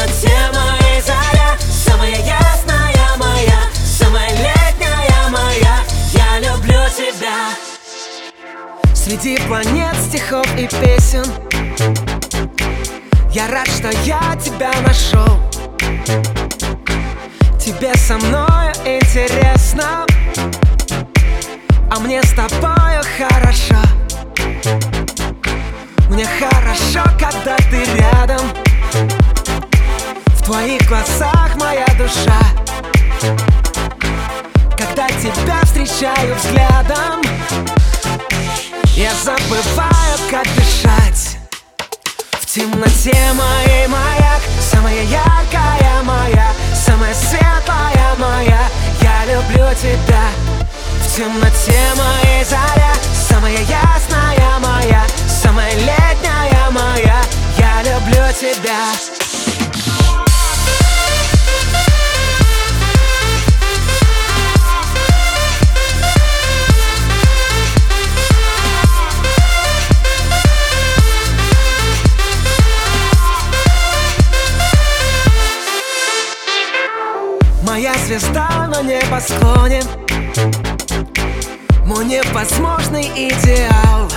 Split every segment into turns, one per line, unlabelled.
тема, тема и заря Самая ясная моя, самая летняя моя. Я люблю тебя. Среди планет, стихов и песен. Я рад, что я тебя нашел. Тебе со мною интересно. А мне с тобою хорошо. Мне хорошо, когда ты рядом твоих глазах моя душа. Когда тебя встречаю взглядом Я забываю, как дышать. В темноте моей маяк Самая яркая моя Самая светлая моя. Я люблю тебя. В темноте моей заря Самая ясная моя Самая летняя моя. Я люблю тебя Моя звезда на небосклоне. Мой невозможный идеал.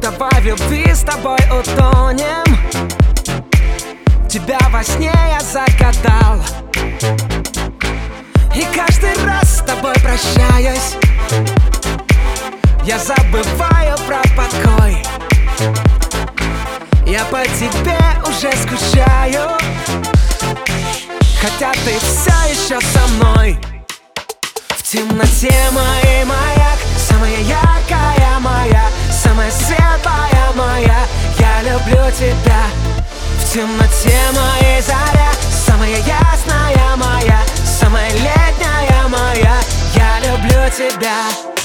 Давай в любви с тобой утонем. Тебя во сне я загадал. И каждый раз с тобой прощаюсь. Я забываю про покой. Я по тебе уже скучаю еще со мной. В темноте моей маяк Самая яркая моя Самая светлая моя. Я люблю тебя. В темноте моей заря Самая ясная моя Самая летняя моя. Я люблю тебя